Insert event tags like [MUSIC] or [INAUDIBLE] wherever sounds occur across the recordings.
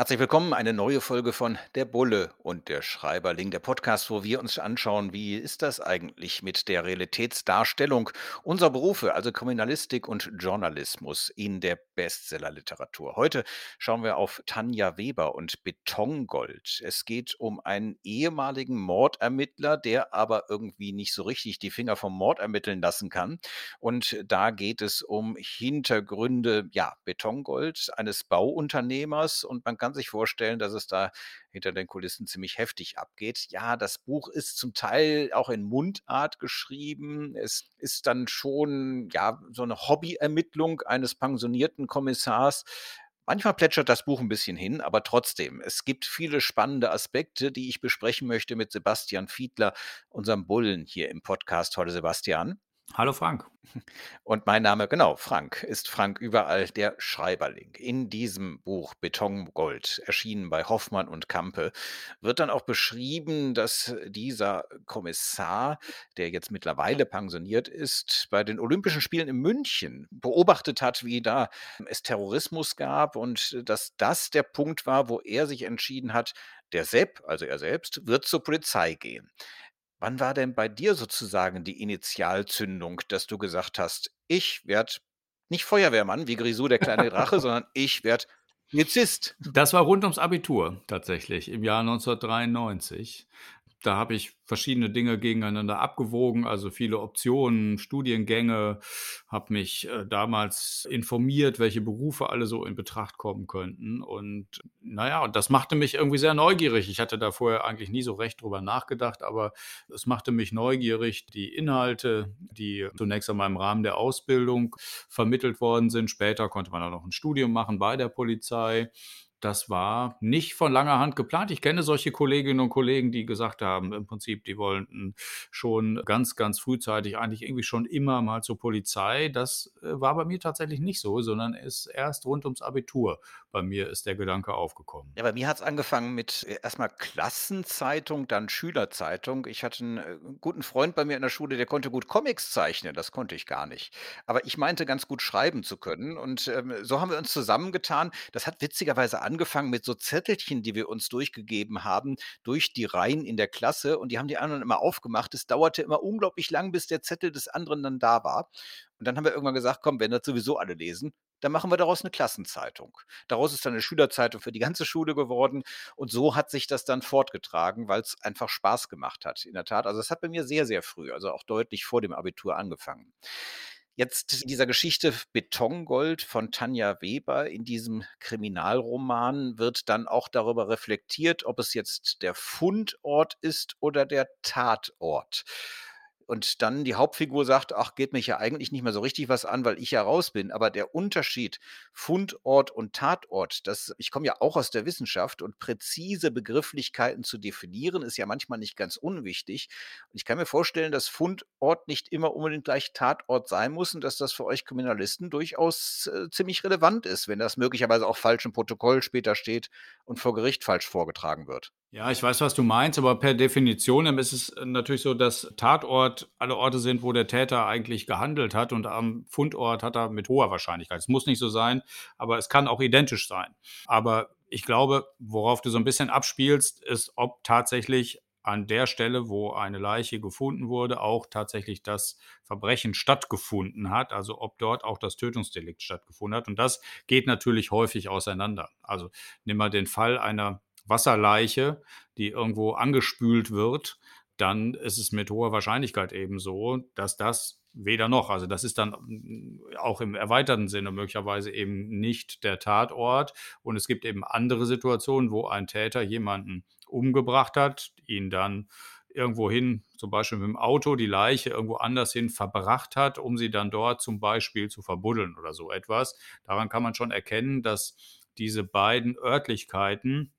Herzlich willkommen, eine neue Folge von Der Bulle und der Schreiberling, der Podcast, wo wir uns anschauen, wie ist das eigentlich mit der Realitätsdarstellung unserer Berufe, also Kriminalistik und Journalismus in der Bestsellerliteratur. Heute schauen wir auf Tanja Weber und Betongold. Es geht um einen ehemaligen Mordermittler, der aber irgendwie nicht so richtig die Finger vom Mord ermitteln lassen kann. Und da geht es um Hintergründe, ja, Betongold eines Bauunternehmers und man kann kann sich vorstellen, dass es da hinter den Kulissen ziemlich heftig abgeht. Ja, das Buch ist zum Teil auch in Mundart geschrieben. Es ist dann schon ja so eine Hobbyermittlung eines pensionierten Kommissars. Manchmal plätschert das Buch ein bisschen hin, aber trotzdem, es gibt viele spannende Aspekte, die ich besprechen möchte mit Sebastian Fiedler, unserem Bullen hier im Podcast. Heute, Sebastian. Hallo Frank. Und mein Name, genau, Frank, ist Frank überall der Schreiberling. In diesem Buch Betongold, erschienen bei Hoffmann und Kampe, wird dann auch beschrieben, dass dieser Kommissar, der jetzt mittlerweile pensioniert ist, bei den Olympischen Spielen in München beobachtet hat, wie da es Terrorismus gab und dass das der Punkt war, wo er sich entschieden hat, der Sepp, also er selbst, wird zur Polizei gehen. Wann war denn bei dir sozusagen die Initialzündung, dass du gesagt hast: „Ich werde nicht Feuerwehrmann wie Grisou der kleine Drache, [LAUGHS] sondern ich werde Polizist?“ Das war rund ums Abitur tatsächlich im Jahr 1993 da habe ich verschiedene Dinge gegeneinander abgewogen, also viele Optionen, Studiengänge, habe mich äh, damals informiert, welche Berufe alle so in Betracht kommen könnten. Und naja, und das machte mich irgendwie sehr neugierig. Ich hatte da vorher eigentlich nie so recht drüber nachgedacht, aber es machte mich neugierig, die Inhalte, die zunächst einmal im Rahmen der Ausbildung vermittelt worden sind. Später konnte man auch noch ein Studium machen bei der Polizei das war nicht von langer Hand geplant. Ich kenne solche Kolleginnen und Kollegen, die gesagt haben, im Prinzip, die wollten schon ganz, ganz frühzeitig eigentlich irgendwie schon immer mal zur Polizei. Das äh, war bei mir tatsächlich nicht so, sondern ist erst rund ums Abitur. Bei mir ist der Gedanke aufgekommen. Ja, bei mir hat es angefangen mit äh, erstmal Klassenzeitung, dann Schülerzeitung. Ich hatte einen äh, guten Freund bei mir in der Schule, der konnte gut Comics zeichnen. Das konnte ich gar nicht. Aber ich meinte, ganz gut schreiben zu können. Und ähm, so haben wir uns zusammengetan. Das hat witzigerweise angefangen mit so Zettelchen, die wir uns durchgegeben haben, durch die Reihen in der Klasse und die haben die anderen immer aufgemacht. Es dauerte immer unglaublich lang, bis der Zettel des anderen dann da war. Und dann haben wir irgendwann gesagt, komm, wenn das sowieso alle lesen, dann machen wir daraus eine Klassenzeitung. Daraus ist dann eine Schülerzeitung für die ganze Schule geworden und so hat sich das dann fortgetragen, weil es einfach Spaß gemacht hat. In der Tat, also es hat bei mir sehr, sehr früh, also auch deutlich vor dem Abitur angefangen. Jetzt in dieser Geschichte Betongold von Tanja Weber in diesem Kriminalroman wird dann auch darüber reflektiert, ob es jetzt der Fundort ist oder der Tatort und dann die Hauptfigur sagt, ach, geht mich ja eigentlich nicht mehr so richtig was an, weil ich ja raus bin. Aber der Unterschied Fundort und Tatort, das, ich komme ja auch aus der Wissenschaft und präzise Begrifflichkeiten zu definieren, ist ja manchmal nicht ganz unwichtig. Und ich kann mir vorstellen, dass Fundort nicht immer unbedingt gleich Tatort sein muss und dass das für euch Kriminalisten durchaus äh, ziemlich relevant ist, wenn das möglicherweise auch falsch im Protokoll später steht und vor Gericht falsch vorgetragen wird. Ja, ich weiß, was du meinst, aber per Definition ist es natürlich so, dass Tatort alle Orte sind, wo der Täter eigentlich gehandelt hat und am Fundort hat er mit hoher Wahrscheinlichkeit. Es muss nicht so sein, aber es kann auch identisch sein. Aber ich glaube, worauf du so ein bisschen abspielst, ist, ob tatsächlich an der Stelle, wo eine Leiche gefunden wurde, auch tatsächlich das Verbrechen stattgefunden hat, also ob dort auch das Tötungsdelikt stattgefunden hat. Und das geht natürlich häufig auseinander. Also nimm mal den Fall einer Wasserleiche, die irgendwo angespült wird, dann ist es mit hoher Wahrscheinlichkeit eben so, dass das weder noch, also das ist dann mm, auch im erweiterten Sinne möglicherweise eben nicht der Tatort. Und es gibt eben andere Situationen, wo ein Täter jemanden umgebracht hat, ihn dann irgendwohin, zum Beispiel mit dem Auto, die Leiche irgendwo anders hin verbracht hat, um sie dann dort zum Beispiel zu verbuddeln oder so etwas. Daran kann man schon erkennen, dass diese beiden Örtlichkeiten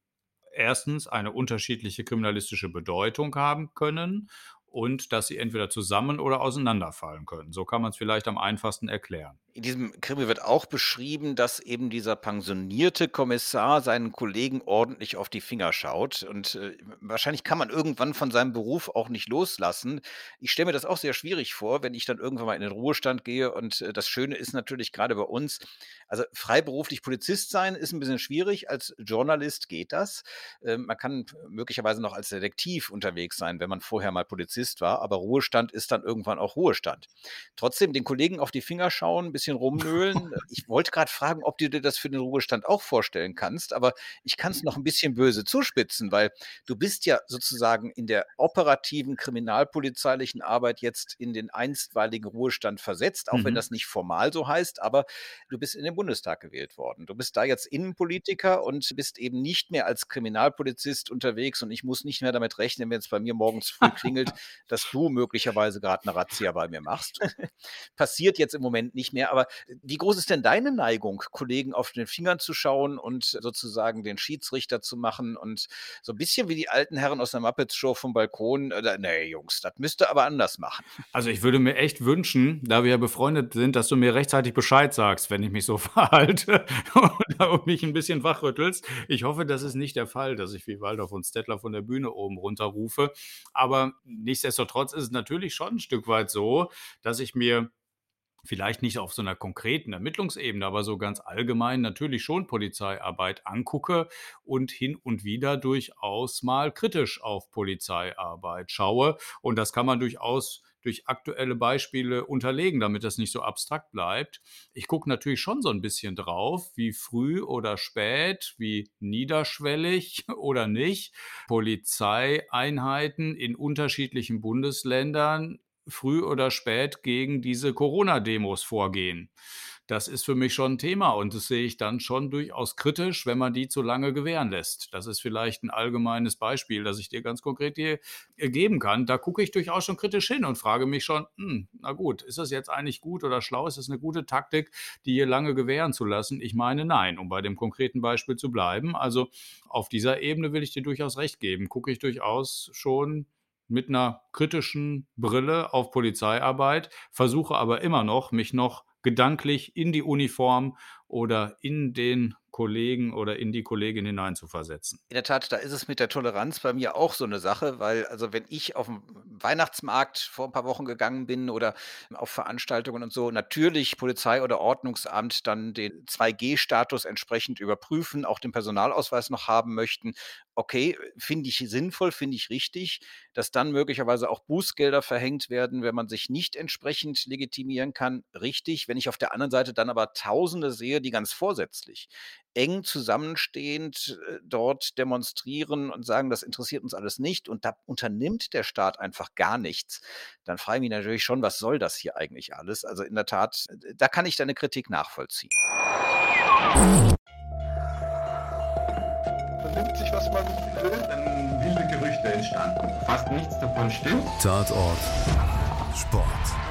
erstens eine unterschiedliche kriminalistische Bedeutung haben können und dass sie entweder zusammen oder auseinanderfallen können. So kann man es vielleicht am einfachsten erklären. In diesem Krimi wird auch beschrieben, dass eben dieser pensionierte Kommissar seinen Kollegen ordentlich auf die Finger schaut. Und äh, wahrscheinlich kann man irgendwann von seinem Beruf auch nicht loslassen. Ich stelle mir das auch sehr schwierig vor, wenn ich dann irgendwann mal in den Ruhestand gehe. Und äh, das Schöne ist natürlich gerade bei uns, also freiberuflich Polizist sein ist ein bisschen schwierig. Als Journalist geht das. Äh, man kann möglicherweise noch als Detektiv unterwegs sein, wenn man vorher mal Polizist war. Aber Ruhestand ist dann irgendwann auch Ruhestand. Trotzdem den Kollegen auf die Finger schauen, bisschen rumnöhlen. [LAUGHS] Ich wollte gerade fragen, ob du dir das für den Ruhestand auch vorstellen kannst, aber ich kann es noch ein bisschen böse zuspitzen, weil du bist ja sozusagen in der operativen kriminalpolizeilichen Arbeit jetzt in den einstweiligen Ruhestand versetzt, auch mhm. wenn das nicht formal so heißt, aber du bist in den Bundestag gewählt worden. Du bist da jetzt Innenpolitiker und bist eben nicht mehr als Kriminalpolizist unterwegs und ich muss nicht mehr damit rechnen, wenn es bei mir morgens früh klingelt, [LAUGHS] dass du möglicherweise gerade eine Razzia bei mir machst. Passiert jetzt im Moment nicht mehr, aber wie groß ist denn deine Neigung, Kollegen auf den Fingern zu schauen und sozusagen den Schiedsrichter zu machen und so ein bisschen wie die alten Herren aus der Muppets Show vom Balkon? Äh, nee, Jungs, das müsste aber anders machen. Also ich würde mir echt wünschen, da wir ja befreundet sind, dass du mir rechtzeitig Bescheid sagst, wenn ich mich so [LAUGHS] verhalte und mich ein bisschen wachrüttelst. Ich hoffe, das ist nicht der Fall, dass ich wie Waldorf und Stettler von der Bühne oben runter rufe. Aber nichtsdestotrotz ist es natürlich schon ein Stück weit so, dass ich mir vielleicht nicht auf so einer konkreten Ermittlungsebene, aber so ganz allgemein natürlich schon Polizeiarbeit angucke und hin und wieder durchaus mal kritisch auf Polizeiarbeit schaue. Und das kann man durchaus durch aktuelle Beispiele unterlegen, damit das nicht so abstrakt bleibt. Ich gucke natürlich schon so ein bisschen drauf, wie früh oder spät, wie niederschwellig [LAUGHS] oder nicht Polizeieinheiten in unterschiedlichen Bundesländern früh oder spät gegen diese Corona-Demos vorgehen. Das ist für mich schon ein Thema und das sehe ich dann schon durchaus kritisch, wenn man die zu lange gewähren lässt. Das ist vielleicht ein allgemeines Beispiel, das ich dir ganz konkret hier geben kann. Da gucke ich durchaus schon kritisch hin und frage mich schon, hm, na gut, ist das jetzt eigentlich gut oder schlau? Ist das eine gute Taktik, die hier lange gewähren zu lassen? Ich meine, nein, um bei dem konkreten Beispiel zu bleiben. Also auf dieser Ebene will ich dir durchaus recht geben. Gucke ich durchaus schon mit einer kritischen Brille auf Polizeiarbeit, versuche aber immer noch, mich noch gedanklich in die Uniform oder in den Kollegen oder in die Kollegin hineinzuversetzen. In der Tat, da ist es mit der Toleranz bei mir auch so eine Sache, weil also wenn ich auf dem Weihnachtsmarkt vor ein paar Wochen gegangen bin oder auf Veranstaltungen und so, natürlich Polizei oder Ordnungsamt dann den 2G-Status entsprechend überprüfen, auch den Personalausweis noch haben möchten. Okay, finde ich sinnvoll, finde ich richtig, dass dann möglicherweise auch Bußgelder verhängt werden, wenn man sich nicht entsprechend legitimieren kann. Richtig, wenn ich auf der anderen Seite dann aber Tausende sehe, die ganz vorsätzlich eng zusammenstehend äh, dort demonstrieren und sagen, das interessiert uns alles nicht und da unternimmt der Staat einfach gar nichts, dann frage ich mich natürlich schon, was soll das hier eigentlich alles? Also in der Tat, äh, da kann ich deine Kritik nachvollziehen. Vernimmt sich, was man will, dann wilde Gerüchte entstanden. Fast nichts davon stimmt. Tatort. Sport.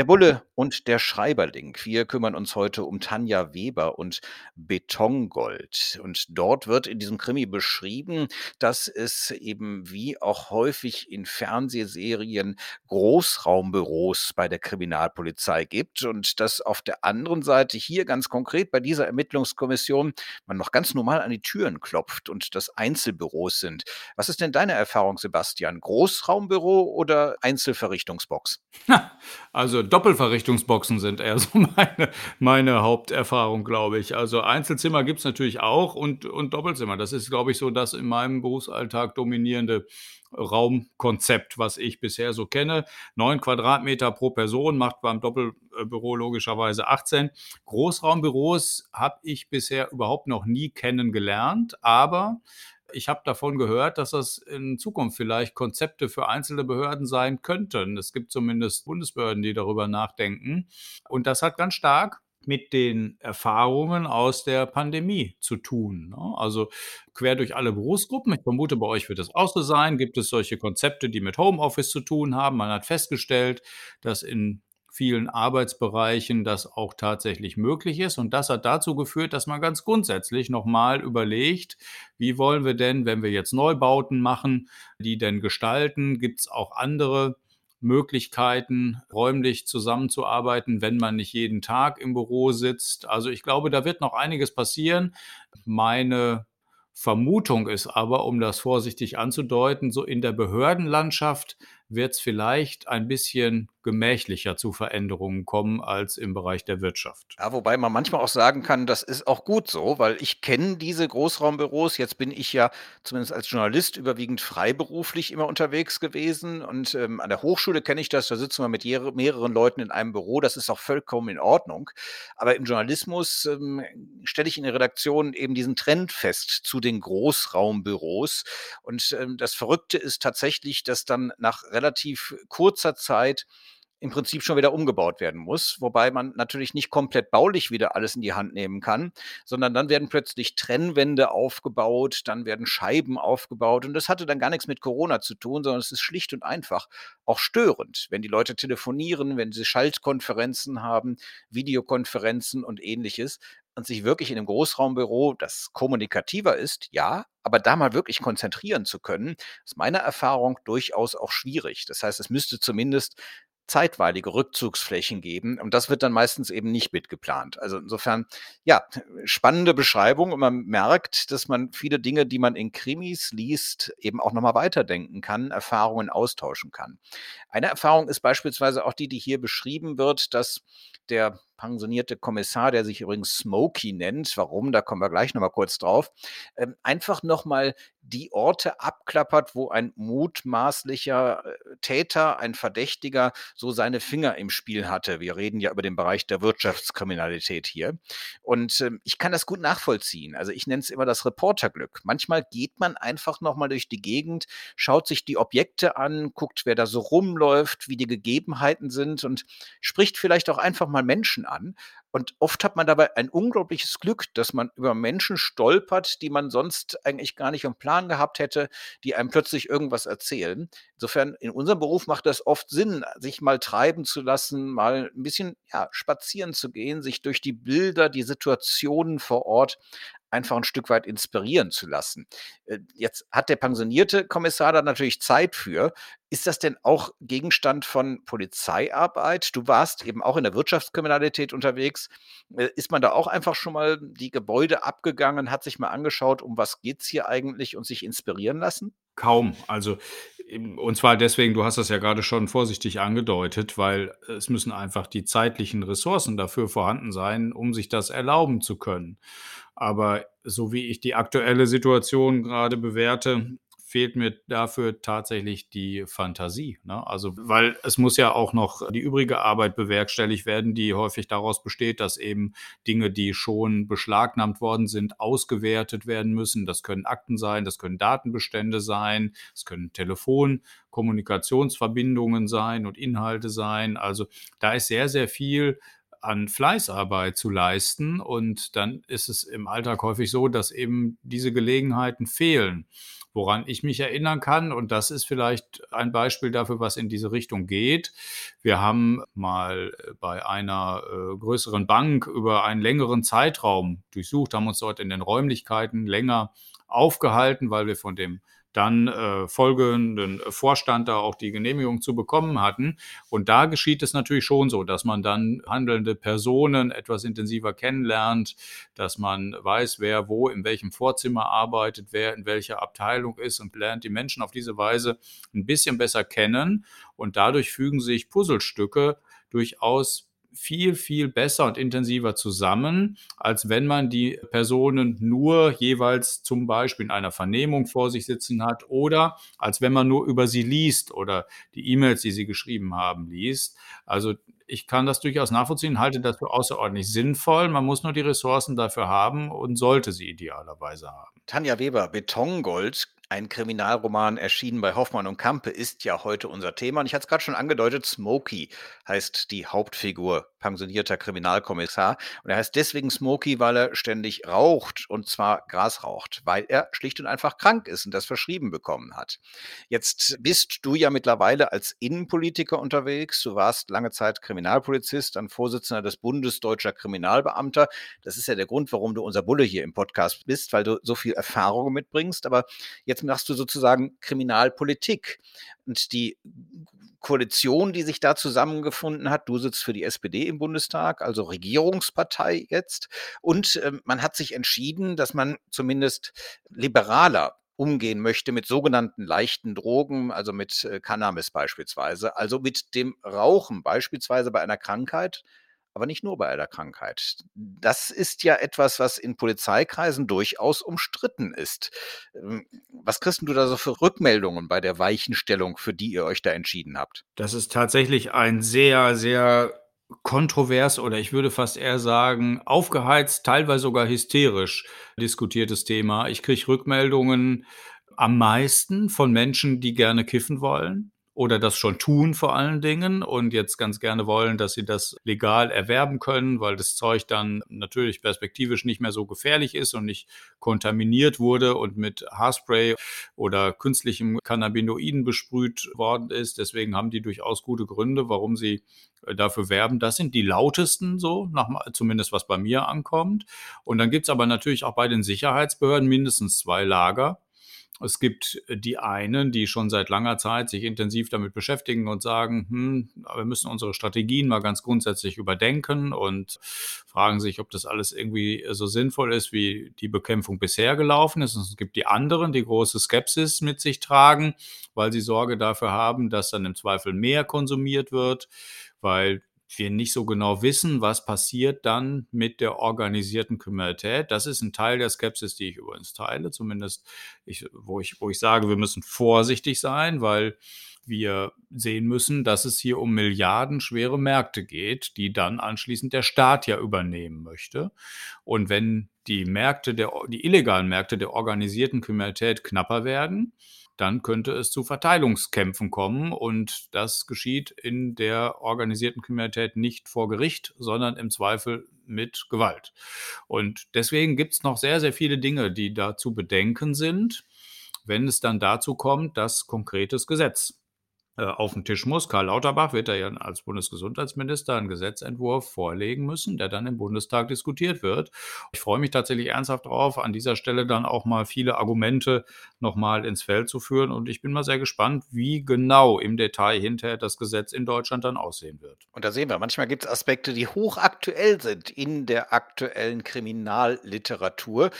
Der Bulle und der Schreiberling. Wir kümmern uns heute um Tanja Weber und Betongold. Und dort wird in diesem Krimi beschrieben, dass es eben wie auch häufig in Fernsehserien Großraumbüros bei der Kriminalpolizei gibt und dass auf der anderen Seite hier ganz konkret bei dieser Ermittlungskommission man noch ganz normal an die Türen klopft und das Einzelbüros sind. Was ist denn deine Erfahrung, Sebastian? Großraumbüro oder Einzelverrichtungsbox? [LAUGHS] Also Doppelverrichtungsboxen sind eher [LAUGHS] so meine, meine Haupterfahrung, glaube ich. Also Einzelzimmer gibt es natürlich auch und, und Doppelzimmer. Das ist, glaube ich, so das in meinem Berufsalltag dominierende Raumkonzept, was ich bisher so kenne. Neun Quadratmeter pro Person macht beim Doppelbüro logischerweise 18. Großraumbüros habe ich bisher überhaupt noch nie kennengelernt, aber ich habe davon gehört, dass das in Zukunft vielleicht Konzepte für einzelne Behörden sein könnten. Es gibt zumindest Bundesbehörden, die darüber nachdenken. Und das hat ganz stark mit den Erfahrungen aus der Pandemie zu tun. Ne? Also quer durch alle Berufsgruppen. Ich vermute, bei euch wird es auch so sein. Gibt es solche Konzepte, die mit Homeoffice zu tun haben? Man hat festgestellt, dass in vielen Arbeitsbereichen das auch tatsächlich möglich ist. Und das hat dazu geführt, dass man ganz grundsätzlich nochmal überlegt, wie wollen wir denn, wenn wir jetzt Neubauten machen, die denn gestalten? Gibt es auch andere Möglichkeiten, räumlich zusammenzuarbeiten, wenn man nicht jeden Tag im Büro sitzt. Also ich glaube, da wird noch einiges passieren. Meine Vermutung ist aber, um das vorsichtig anzudeuten, so in der Behördenlandschaft wird es vielleicht ein bisschen gemächlicher zu Veränderungen kommen als im Bereich der Wirtschaft. Ja, wobei man manchmal auch sagen kann, das ist auch gut so, weil ich kenne diese Großraumbüros. Jetzt bin ich ja zumindest als Journalist überwiegend freiberuflich immer unterwegs gewesen und ähm, an der Hochschule kenne ich das. Da sitzen wir mit mehreren Leuten in einem Büro. Das ist auch vollkommen in Ordnung. Aber im Journalismus ähm, stelle ich in der Redaktion eben diesen Trend fest zu den Großraumbüros. Und ähm, das Verrückte ist tatsächlich, dass dann nach relativ kurzer Zeit im Prinzip schon wieder umgebaut werden muss, wobei man natürlich nicht komplett baulich wieder alles in die Hand nehmen kann, sondern dann werden plötzlich Trennwände aufgebaut, dann werden Scheiben aufgebaut und das hatte dann gar nichts mit Corona zu tun, sondern es ist schlicht und einfach auch störend, wenn die Leute telefonieren, wenn sie Schaltkonferenzen haben, Videokonferenzen und ähnliches und sich wirklich in einem Großraumbüro, das kommunikativer ist, ja, aber da mal wirklich konzentrieren zu können, ist meiner Erfahrung durchaus auch schwierig. Das heißt, es müsste zumindest zeitweilige Rückzugsflächen geben. Und das wird dann meistens eben nicht mitgeplant. Also insofern, ja, spannende Beschreibung. Und man merkt, dass man viele Dinge, die man in Krimis liest, eben auch nochmal weiterdenken kann, Erfahrungen austauschen kann. Eine Erfahrung ist beispielsweise auch die, die hier beschrieben wird, dass der pensionierte Kommissar, der sich übrigens Smokey nennt, warum, da kommen wir gleich nochmal kurz drauf, ähm, einfach nochmal die Orte abklappert, wo ein mutmaßlicher äh, Täter, ein Verdächtiger so seine Finger im Spiel hatte. Wir reden ja über den Bereich der Wirtschaftskriminalität hier. Und äh, ich kann das gut nachvollziehen. Also ich nenne es immer das Reporterglück. Manchmal geht man einfach nochmal durch die Gegend, schaut sich die Objekte an, guckt, wer da so rumläuft, wie die Gegebenheiten sind und spricht vielleicht auch einfach mal Menschen an. Und oft hat man dabei ein unglaubliches Glück, dass man über Menschen stolpert, die man sonst eigentlich gar nicht im Plan gehabt hätte, die einem plötzlich irgendwas erzählen. Insofern, in unserem Beruf macht das oft Sinn, sich mal treiben zu lassen, mal ein bisschen ja, spazieren zu gehen, sich durch die Bilder, die Situationen vor Ort einfach ein Stück weit inspirieren zu lassen. Äh, jetzt hat der pensionierte Kommissar da natürlich Zeit für. Ist das denn auch Gegenstand von Polizeiarbeit? Du warst eben auch in der Wirtschaftskriminalität unterwegs. Äh, ist man da auch einfach schon mal die Gebäude abgegangen, hat sich mal angeschaut, um was geht es hier eigentlich und sich inspirieren lassen? Kaum. Also, und zwar deswegen, du hast das ja gerade schon vorsichtig angedeutet, weil es müssen einfach die zeitlichen Ressourcen dafür vorhanden sein, um sich das erlauben zu können. Aber so wie ich die aktuelle Situation gerade bewerte, fehlt mir dafür tatsächlich die Fantasie. Ne? Also, weil es muss ja auch noch die übrige Arbeit bewerkstelligt werden, die häufig daraus besteht, dass eben Dinge, die schon beschlagnahmt worden sind, ausgewertet werden müssen. Das können Akten sein, das können Datenbestände sein, es können Telefonkommunikationsverbindungen sein und Inhalte sein. Also da ist sehr, sehr viel an Fleißarbeit zu leisten. Und dann ist es im Alltag häufig so, dass eben diese Gelegenheiten fehlen. Woran ich mich erinnern kann, und das ist vielleicht ein Beispiel dafür, was in diese Richtung geht. Wir haben mal bei einer äh, größeren Bank über einen längeren Zeitraum durchsucht, haben uns dort in den Räumlichkeiten länger aufgehalten, weil wir von dem dann äh, folgenden Vorstand da auch die Genehmigung zu bekommen hatten. Und da geschieht es natürlich schon so, dass man dann handelnde Personen etwas intensiver kennenlernt, dass man weiß, wer wo in welchem Vorzimmer arbeitet, wer in welcher Abteilung ist und lernt die Menschen auf diese Weise ein bisschen besser kennen. Und dadurch fügen sich Puzzlestücke durchaus viel, viel besser und intensiver zusammen, als wenn man die Personen nur jeweils zum Beispiel in einer Vernehmung vor sich sitzen hat oder als wenn man nur über sie liest oder die E-Mails, die sie geschrieben haben, liest. Also ich kann das durchaus nachvollziehen, halte das für außerordentlich sinnvoll. Man muss nur die Ressourcen dafür haben und sollte sie idealerweise haben. Tanja Weber, Betongold Ein Kriminalroman erschienen bei Hoffmann und Kampe ist ja heute unser Thema. Und ich hatte es gerade schon angedeutet, Smokey heißt die Hauptfigur, pensionierter Kriminalkommissar. Und er heißt deswegen Smokey, weil er ständig raucht und zwar Gras raucht, weil er schlicht und einfach krank ist und das verschrieben bekommen hat. Jetzt bist du ja mittlerweile als Innenpolitiker unterwegs. Du warst lange Zeit Kriminalpolizist, dann Vorsitzender des Bundes Deutscher Kriminalbeamter. Das ist ja der Grund, warum du unser Bulle hier im Podcast bist, weil du so viel Erfahrung mitbringst. Aber jetzt jetzt machst du sozusagen Kriminalpolitik. Und die Koalition, die sich da zusammengefunden hat, du sitzt für die SPD im Bundestag, also Regierungspartei jetzt. Und äh, man hat sich entschieden, dass man zumindest liberaler umgehen möchte mit sogenannten leichten Drogen, also mit äh, Cannabis beispielsweise, also mit dem Rauchen beispielsweise bei einer Krankheit, aber nicht nur bei einer Krankheit. Das ist ja etwas, was in Polizeikreisen durchaus umstritten ist. Ähm, was kriegst du da so für Rückmeldungen bei der Weichenstellung, für die ihr euch da entschieden habt? Das ist tatsächlich ein sehr, sehr kontrovers oder ich würde fast eher sagen aufgeheizt, teilweise sogar hysterisch diskutiertes Thema. Ich kriege Rückmeldungen am meisten von Menschen, die gerne kiffen wollen oder das schon tun vor allen Dingen und jetzt ganz gerne wollen, dass sie das legal erwerben können, weil das Zeug dann natürlich perspektivisch nicht mehr so gefährlich ist und nicht kontaminiert wurde und mit Haarspray oder künstlichem Cannabinoiden besprüht worden ist. Deswegen haben die durchaus gute Gründe, warum sie äh, dafür werben. Das sind die lautesten so, nach, zumindest was bei mir ankommt. Und dann gibt's aber natürlich auch bei den Sicherheitsbehörden mindestens zwei Lager. Es gibt äh, die einen, die schon seit langer Zeit sich intensiv damit beschäftigen und sagen, hm, wir müssen unsere Strategien mal ganz grundsätzlich überdenken und fragen sich, ob das alles irgendwie so sinnvoll ist, wie die Bekämpfung bisher gelaufen ist. Und es gibt die anderen, die große Skepsis mit sich tragen, weil sie Sorge dafür haben, dass dann im Zweifel mehr konsumiert wird, weil wir nicht so genau wissen, was passiert dann mit der organisierten Kriminalität. Das ist ein Teil der Skepsis, die ich übrigens teile, zumindest ich, wo, ich, wo ich sage, wir müssen vorsichtig sein, weil wir sehen müssen, dass es hier um milliardenschwere Märkte geht, die dann anschließend der Staat ja übernehmen möchte. Und wenn die Märkte der, die illegalen Märkte der organisierten Kriminalität knapper werden, dann könnte es zu Verteilungskämpfen kommen. Und das geschieht in der organisierten Kriminalität nicht vor Gericht, sondern im Zweifel mit Gewalt. Und deswegen gibt es noch sehr, sehr viele Dinge, die da zu bedenken sind, wenn es dann dazu kommt, dass konkretes Gesetz äh, auf den Tisch muss. Karl Lauterbach wird da ja als Bundesgesundheitsminister einen Gesetzentwurf vorlegen müssen, der dann im Bundestag diskutiert wird. Ich freue mich tatsächlich ernsthaft darauf, an dieser Stelle dann auch mal viele Argumente nochmal ins Feld zu führen. Und ich bin mal sehr gespannt, wie genau im Detail hinterher das Gesetz in Deutschland dann aussehen wird. Und da sehen wir, manchmal gibt es Aspekte, die hochaktuell sind in der aktuellen Kriminalliteratur.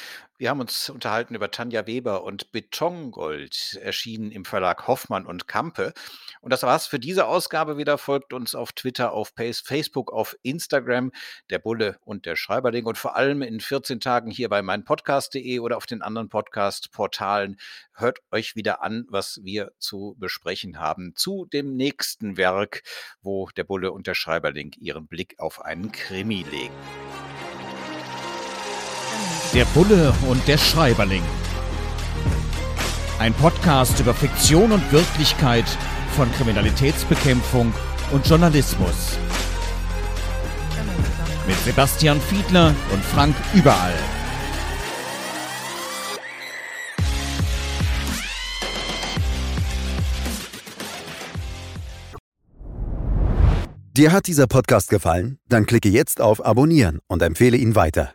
Wir haben uns unterhalten über Tanja Weber und Betongold, erschienen im Verlag Hoffmann und Kampe. Und das war's für diese Ausgabe wieder. Folgt uns auf Twitter, auf Facebook, auf Instagram, der Bulle und der Schreiberling und vor allem in 14 Tagen hier bei meinpodcast.de oder auf den anderen Podcast-Portalen. Hört euch wieder an, was wir zu besprechen haben zu dem nächsten Werk, wo der Bulle und der Schreiberling ihren Blick auf einen Krimi legen. Der Bulle und der Schreiberling. Ein Podcast über Fiktion und Wirklichkeit von Kriminalitätsbekämpfung und Journalismus. Mit Sebastian Fiedler und Frank Überall. Dir hat dieser Podcast gefallen? Dann klicke jetzt auf Abonnieren und empfehle ihn weiter.